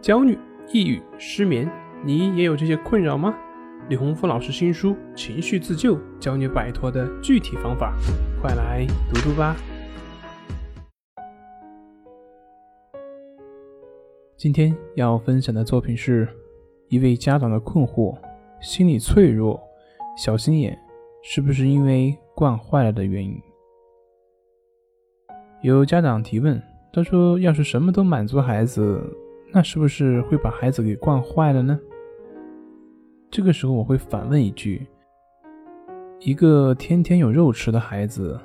焦虑、抑郁、失眠，你也有这些困扰吗？李洪福老师新书《情绪自救》教你摆脱的具体方法，快来读读吧。今天要分享的作品是一位家长的困惑：心理脆弱、小心眼，是不是因为惯坏了的原因？有家长提问，他说：“要是什么都满足孩子。”那是不是会把孩子给惯坏了呢？这个时候我会反问一句：一个天天有肉吃的孩子，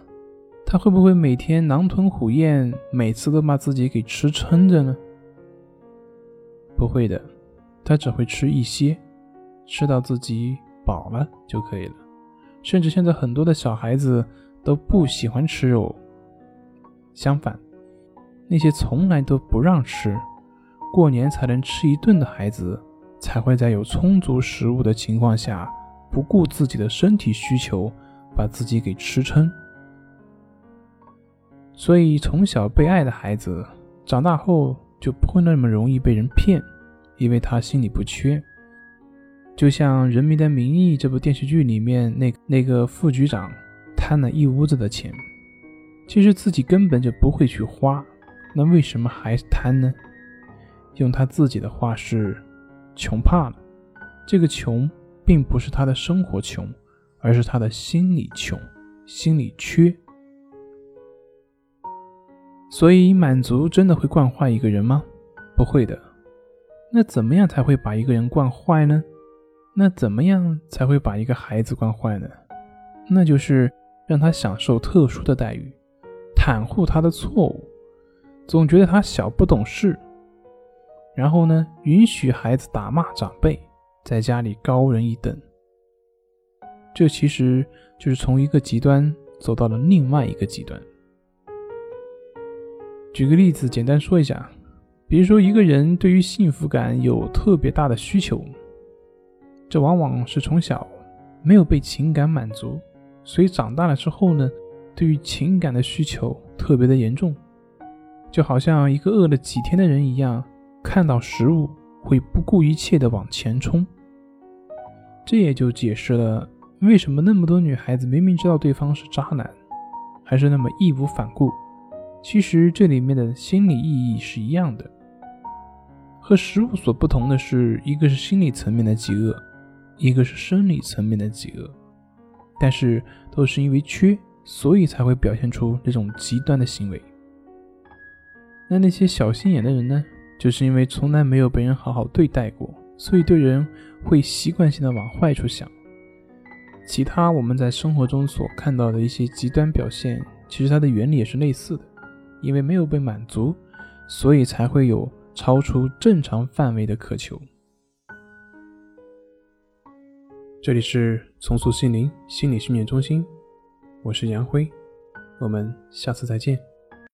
他会不会每天狼吞虎咽，每次都把自己给吃撑着呢？不会的，他只会吃一些，吃到自己饱了就可以了。甚至现在很多的小孩子都不喜欢吃肉，相反，那些从来都不让吃。过年才能吃一顿的孩子，才会在有充足食物的情况下，不顾自己的身体需求，把自己给吃撑。所以，从小被爱的孩子，长大后就不会那么容易被人骗，因为他心里不缺。就像《人民的名义》这部电视剧里面那那个副局长，贪了一屋子的钱，其实自己根本就不会去花，那为什么还贪呢？用他自己的话是：“穷怕了。”这个穷并不是他的生活穷，而是他的心理穷，心里缺。所以，满足真的会惯坏一个人吗？不会的。那怎么样才会把一个人惯坏呢？那怎么样才会把一个孩子惯坏呢？那就是让他享受特殊的待遇，袒护他的错误，总觉得他小不懂事。然后呢，允许孩子打骂长辈，在家里高人一等。这其实就是从一个极端走到了另外一个极端。举个例子，简单说一下，比如说一个人对于幸福感有特别大的需求，这往往是从小没有被情感满足，所以长大了之后呢，对于情感的需求特别的严重，就好像一个饿了几天的人一样。看到食物会不顾一切的往前冲，这也就解释了为什么那么多女孩子明明知道对方是渣男，还是那么义无反顾。其实这里面的心理意义是一样的，和食物所不同的是，一个是心理层面的饥饿，一个是生理层面的饥饿，但是都是因为缺，所以才会表现出这种极端的行为。那那些小心眼的人呢？就是因为从来没有被人好好对待过，所以对人会习惯性的往坏处想。其他我们在生活中所看到的一些极端表现，其实它的原理也是类似的。因为没有被满足，所以才会有超出正常范围的渴求。这里是重塑心灵心理训练中心，我是杨辉，我们下次再见。